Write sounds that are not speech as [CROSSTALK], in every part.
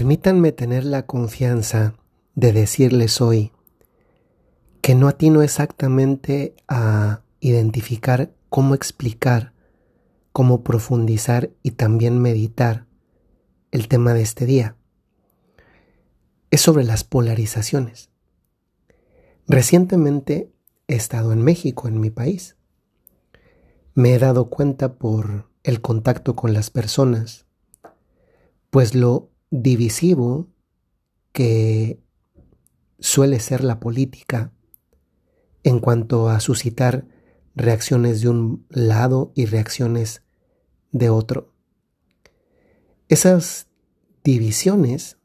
Permítanme tener la confianza de decirles hoy que no atino exactamente a identificar cómo explicar, cómo profundizar y también meditar el tema de este día. Es sobre las polarizaciones. Recientemente he estado en México, en mi país. Me he dado cuenta por el contacto con las personas, pues lo divisivo que suele ser la política en cuanto a suscitar reacciones de un lado y reacciones de otro. Esas divisiones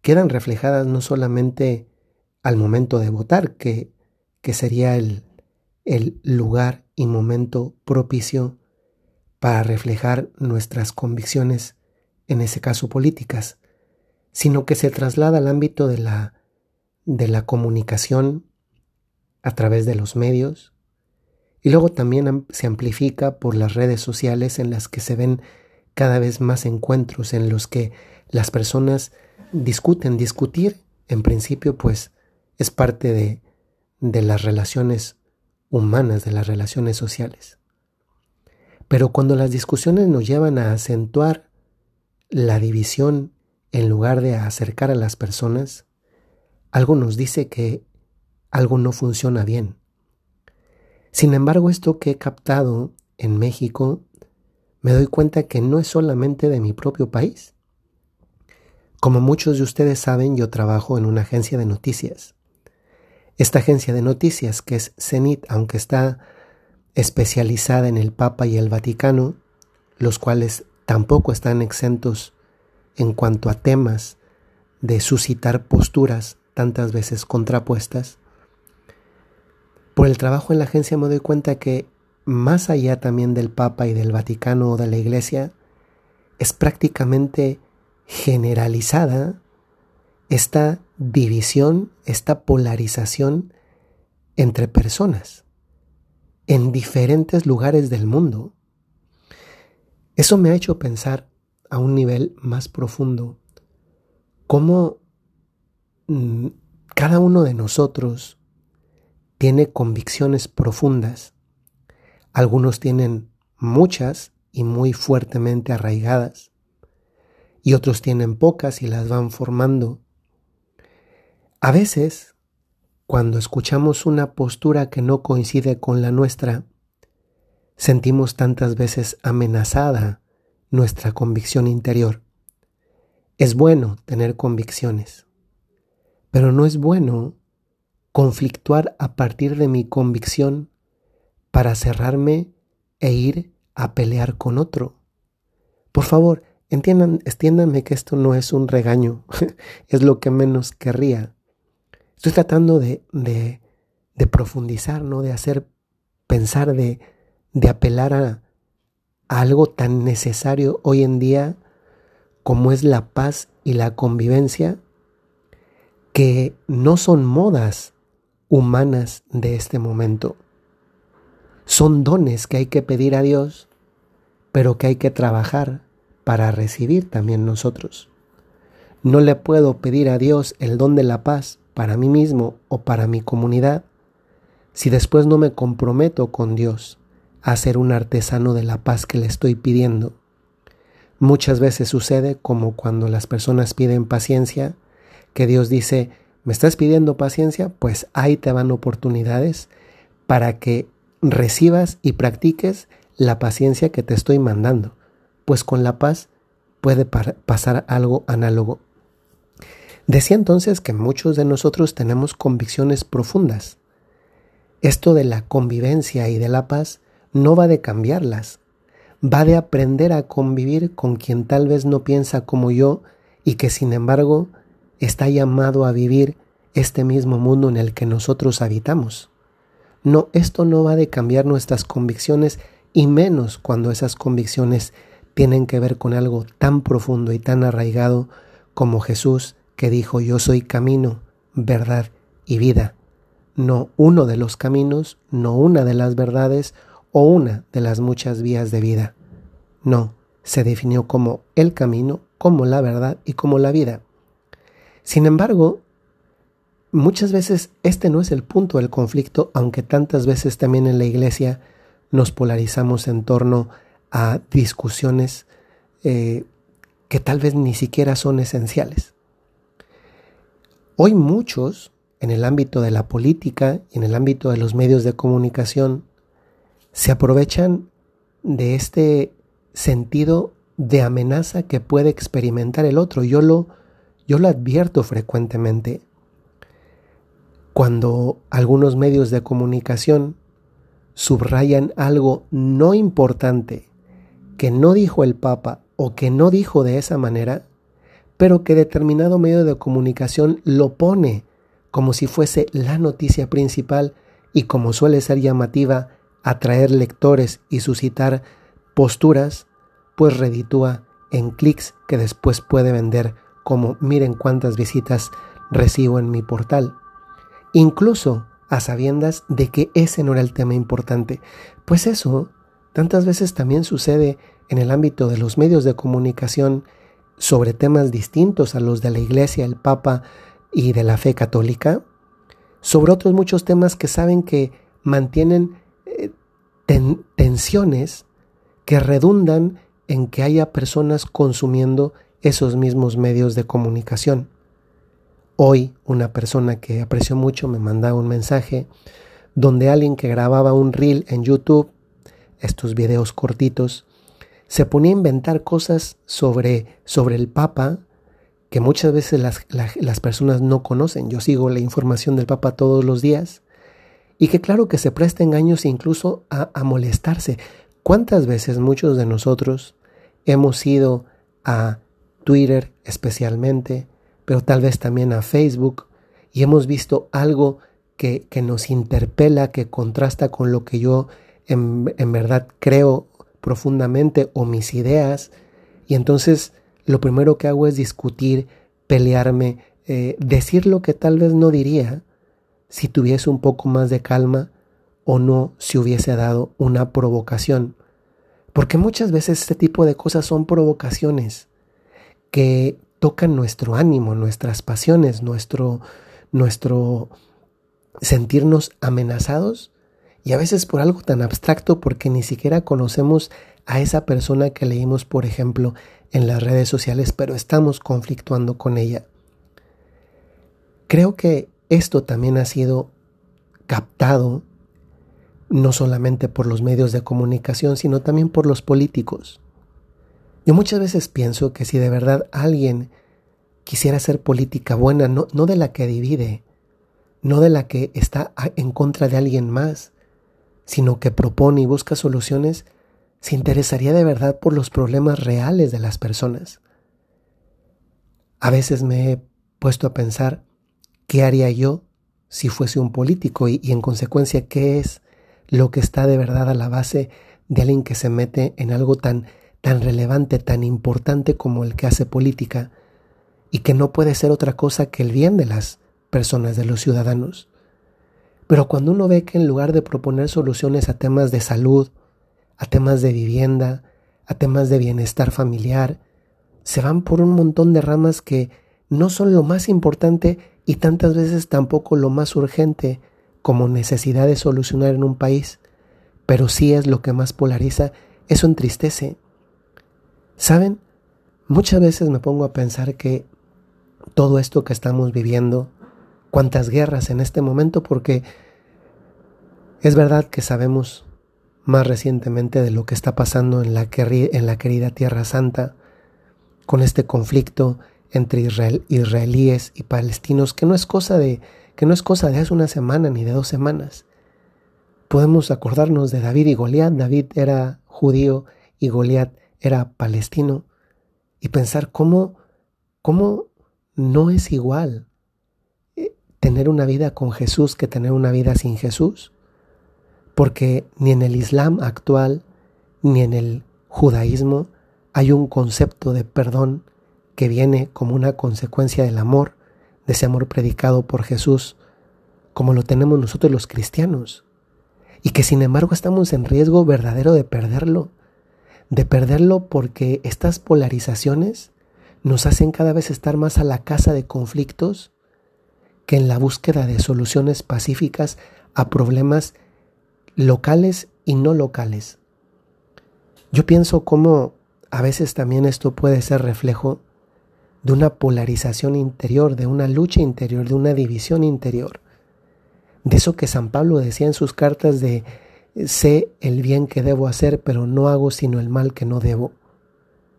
quedan reflejadas no solamente al momento de votar, que, que sería el, el lugar y momento propicio para reflejar nuestras convicciones, en ese caso políticas, sino que se traslada al ámbito de la, de la comunicación a través de los medios y luego también se amplifica por las redes sociales en las que se ven cada vez más encuentros en los que las personas discuten. Discutir, en principio, pues es parte de, de las relaciones humanas, de las relaciones sociales. Pero cuando las discusiones nos llevan a acentuar la división en lugar de acercar a las personas, algo nos dice que algo no funciona bien. Sin embargo, esto que he captado en México, me doy cuenta que no es solamente de mi propio país. Como muchos de ustedes saben, yo trabajo en una agencia de noticias. Esta agencia de noticias, que es CENIT, aunque está especializada en el Papa y el Vaticano, los cuales tampoco están exentos en cuanto a temas de suscitar posturas tantas veces contrapuestas, por el trabajo en la agencia me doy cuenta que más allá también del Papa y del Vaticano o de la Iglesia, es prácticamente generalizada esta división, esta polarización entre personas en diferentes lugares del mundo. Eso me ha hecho pensar a un nivel más profundo cómo mm, cada uno de nosotros tiene convicciones profundas. Algunos tienen muchas y muy fuertemente arraigadas. Y otros tienen pocas y las van formando. A veces, cuando escuchamos una postura que no coincide con la nuestra, sentimos tantas veces amenazada nuestra convicción interior. Es bueno tener convicciones, pero no es bueno conflictuar a partir de mi convicción para cerrarme e ir a pelear con otro. Por favor, entiendan, entiéndanme que esto no es un regaño, [LAUGHS] es lo que menos querría. Estoy tratando de, de, de profundizar, ¿no? De hacer pensar, de, de apelar a, algo tan necesario hoy en día como es la paz y la convivencia, que no son modas humanas de este momento. Son dones que hay que pedir a Dios, pero que hay que trabajar para recibir también nosotros. No le puedo pedir a Dios el don de la paz para mí mismo o para mi comunidad si después no me comprometo con Dios a ser un artesano de la paz que le estoy pidiendo. Muchas veces sucede como cuando las personas piden paciencia, que Dios dice, ¿Me estás pidiendo paciencia? Pues ahí te van oportunidades para que recibas y practiques la paciencia que te estoy mandando. Pues con la paz puede pasar algo análogo. Decía entonces que muchos de nosotros tenemos convicciones profundas. Esto de la convivencia y de la paz no va de cambiarlas, va de aprender a convivir con quien tal vez no piensa como yo y que sin embargo está llamado a vivir este mismo mundo en el que nosotros habitamos. No, esto no va de cambiar nuestras convicciones y menos cuando esas convicciones tienen que ver con algo tan profundo y tan arraigado como Jesús que dijo yo soy camino, verdad y vida. No uno de los caminos, no una de las verdades o una de las muchas vías de vida. No, se definió como el camino, como la verdad y como la vida. Sin embargo, muchas veces este no es el punto del conflicto, aunque tantas veces también en la iglesia nos polarizamos en torno a discusiones eh, que tal vez ni siquiera son esenciales. Hoy muchos, en el ámbito de la política y en el ámbito de los medios de comunicación, se aprovechan de este sentido de amenaza que puede experimentar el otro. Yo lo, yo lo advierto frecuentemente. Cuando algunos medios de comunicación subrayan algo no importante que no dijo el Papa o que no dijo de esa manera, pero que determinado medio de comunicación lo pone como si fuese la noticia principal y como suele ser llamativa, atraer lectores y suscitar posturas, pues reditúa en clics que después puede vender como miren cuántas visitas recibo en mi portal. Incluso a sabiendas de que ese no era el tema importante. Pues eso tantas veces también sucede en el ámbito de los medios de comunicación sobre temas distintos a los de la Iglesia, el Papa y de la fe católica, sobre otros muchos temas que saben que mantienen tensiones que redundan en que haya personas consumiendo esos mismos medios de comunicación. Hoy una persona que aprecio mucho me mandaba un mensaje donde alguien que grababa un reel en YouTube, estos videos cortitos, se ponía a inventar cosas sobre, sobre el Papa que muchas veces las, las personas no conocen. Yo sigo la información del Papa todos los días y que claro que se presta engaños incluso a, molestarse. ¿Cuántas veces muchos de nosotros hemos ido a Twitter especialmente, pero tal vez también a Facebook, y hemos visto algo que, que nos interpela, que contrasta con lo que yo en, en verdad creo profundamente o mis ideas, y entonces lo primero que hago es discutir, pelearme, eh, decir lo que tal vez no diría si tuviese un poco más de calma o no si hubiese dado una provocación. Porque muchas veces este tipo de cosas son provocaciones que tocan nuestro ánimo, nuestras pasiones, nuestro, nuestro sentirnos amenazados y a veces por algo tan abstracto porque ni siquiera conocemos a esa persona que leímos, por ejemplo, en las redes sociales, pero estamos conflictuando con ella. Creo que esto también ha sido captado no solamente por los medios de comunicación, sino también por los políticos. Yo muchas veces pienso que si de verdad alguien quisiera hacer política buena, no, no de la que divide, no de la que está en contra de alguien más, sino que propone y busca soluciones, se interesaría de verdad por los problemas reales de las personas. A veces me he puesto a pensar qué haría yo si fuese un político y, en consecuencia qué es lo que está de verdad a la base de alguien que se mete en algo tan, tan relevante, tan importante como el que hace política, y que no puede ser otra cosa que el bien de las personas, de los ciudadanos. Pero cuando uno ve que en lugar de proponer soluciones a temas de salud, a temas de vivienda, a temas de bienestar familiar, se van por un montón de ramas que no son lo más importante y tantas veces tampoco lo más urgente como necesidad de solucionar en un país, pero sí es lo que más polariza, eso entristece. ¿Saben? Muchas veces me pongo a pensar que todo esto que estamos viviendo, cuántas guerras en este momento, porque es verdad que sabemos más recientemente de lo que está pasando en la, en la querida Tierra Santa, con este conflicto entre israelíes y palestinos, que no es cosa de que no es cosa de hace una semana ni de dos semanas. Podemos acordarnos de David y Goliat. David era judío y Goliat era palestino. Y pensar cómo, cómo no es igual eh, tener una vida con Jesús que tener una vida sin Jesús. Porque ni en el Islam actual ni en el judaísmo hay un concepto de perdón que viene como una consecuencia del amor, de ese amor predicado por Jesús, como lo tenemos nosotros los cristianos, y que sin embargo estamos en riesgo verdadero de perderlo, de perderlo porque estas polarizaciones nos hacen cada vez estar más a la casa de conflictos que en la búsqueda de soluciones pacíficas a problemas locales y no locales. Yo pienso cómo a veces también esto puede ser reflejo de una polarización interior, de una lucha interior, de una división interior. De eso que San Pablo decía en sus cartas de sé el bien que debo hacer, pero no hago sino el mal que no debo.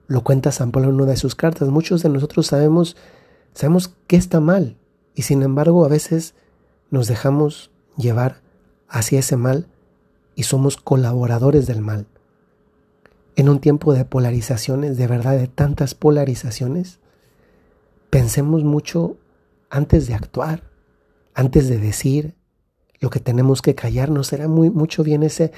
Lo cuenta San Pablo en una de sus cartas. Muchos de nosotros sabemos, sabemos que está mal y sin embargo a veces nos dejamos llevar hacia ese mal y somos colaboradores del mal. En un tiempo de polarizaciones, de verdad, de tantas polarizaciones, pensemos mucho antes de actuar, antes de decir lo que tenemos que callarnos. Será muy, mucho bien esa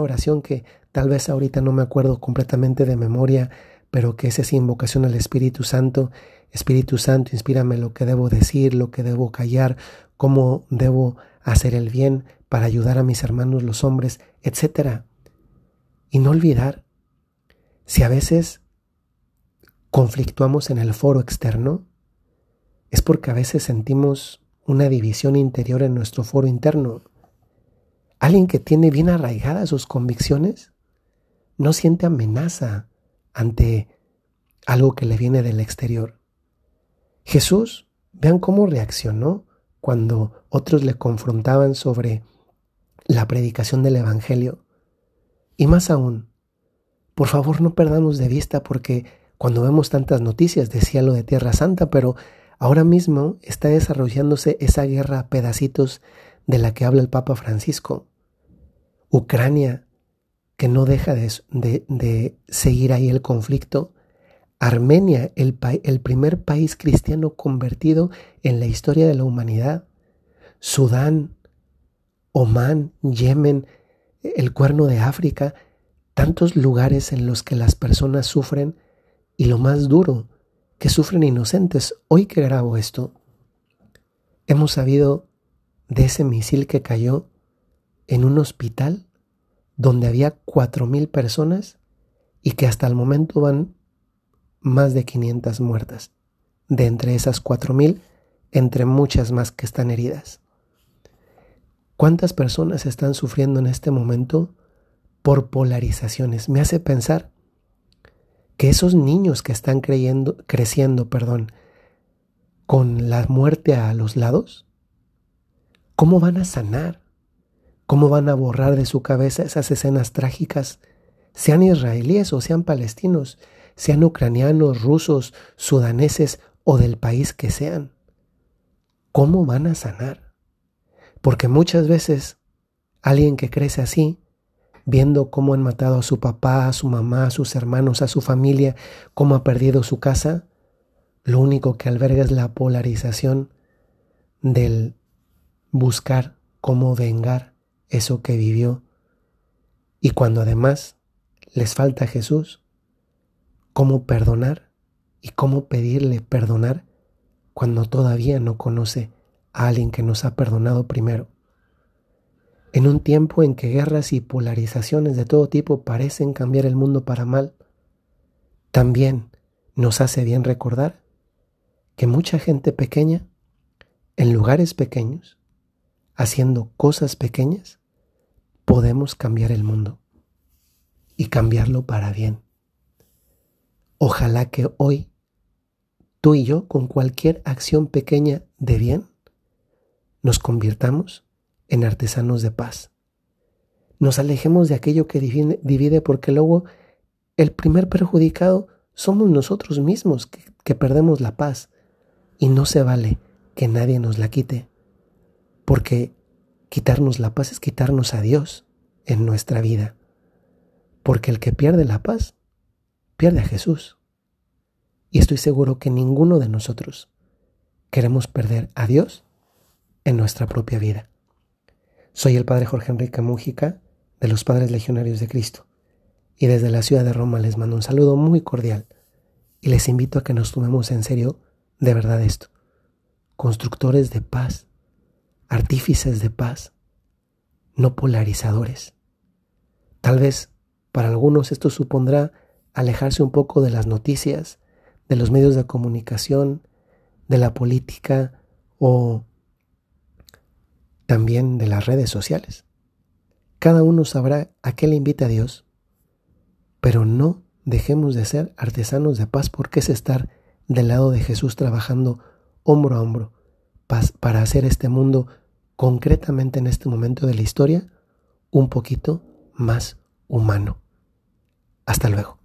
oración que tal vez ahorita no me acuerdo completamente de memoria, pero que es esa invocación al Espíritu Santo. Espíritu Santo, inspírame lo que debo decir, lo que debo callar, cómo debo hacer el bien para ayudar a mis hermanos los hombres, etc. Y no olvidar, si a veces conflictuamos en el foro externo, es porque a veces sentimos una división interior en nuestro foro interno. Alguien que tiene bien arraigadas sus convicciones no siente amenaza ante algo que le viene del exterior. Jesús, vean cómo reaccionó cuando otros le confrontaban sobre la predicación del Evangelio. Y más aún, por favor no perdamos de vista porque cuando vemos tantas noticias decía lo de Tierra Santa, pero ahora mismo está desarrollándose esa guerra a pedacitos de la que habla el Papa Francisco. Ucrania, que no deja de, seguir ahí el conflicto. Armenia, el, el primer país cristiano convertido en la historia de la humanidad. Sudán, Omán, Yemen, el cuerno de África, tantos lugares en los que las personas sufren y lo más duro, que sufren inocentes. Hoy que grabo esto, hemos sabido de ese misil que cayó en un hospital donde había cuatro mil personas y que hasta el momento van más de 500 muertas. De entre esas cuatro mil, entre muchas más que están heridas. ¿Cuántas personas están sufriendo en este momento por polarizaciones? Me hace pensar que esos niños que están creyendo, creciendo perdón, con la muerte a los lados, ¿cómo van a sanar? ¿Cómo van a borrar de su cabeza esas escenas trágicas, sean israelíes o sean palestinos, sean ucranianos, rusos, sudaneses o del país que sean? ¿Cómo van a sanar? Porque muchas veces alguien que crece así, viendo cómo han matado a su papá, a su mamá, a sus hermanos, a su familia, cómo ha perdido su casa, lo único que alberga es la polarización del buscar cómo vengar eso que vivió. Y cuando además les falta Jesús, cómo perdonar y cómo pedirle perdonar cuando todavía no conoce a alguien que nos ha perdonado primero. En un tiempo en que guerras y polarizaciones de todo tipo parecen cambiar el mundo para mal, también nos hace bien recordar que mucha gente pequeña, en lugares pequeños, haciendo cosas pequeñas, podemos cambiar el mundo y cambiarlo para bien. Ojalá que hoy tú y yo, con cualquier acción pequeña de bien, nos convirtamos en artesanos de paz. Nos alejemos de aquello que divide porque luego el primer perjudicado somos nosotros mismos que, que perdemos la paz y no se vale que nadie nos la quite porque quitarnos la paz es quitarnos a Dios en nuestra vida porque el que pierde la paz pierde a Jesús y estoy seguro que ninguno de nosotros queremos perder a Dios en nuestra propia vida. Soy el Padre Jorge Enrique Mújica de los Padres Legionarios de Cristo y desde la ciudad de Roma les mando un saludo muy cordial y les invito a que nos tomemos en serio de verdad esto. Constructores de paz, artífices de paz, no polarizadores. Tal vez para algunos esto supondrá alejarse un poco de las noticias, de los medios de comunicación, de la política o también de las redes sociales. Cada uno sabrá a qué le invita a Dios, pero no dejemos de ser artesanos de paz porque es estar del lado de Jesús trabajando hombro a hombro para hacer este mundo concretamente en este momento de la historia un poquito más humano. Hasta luego.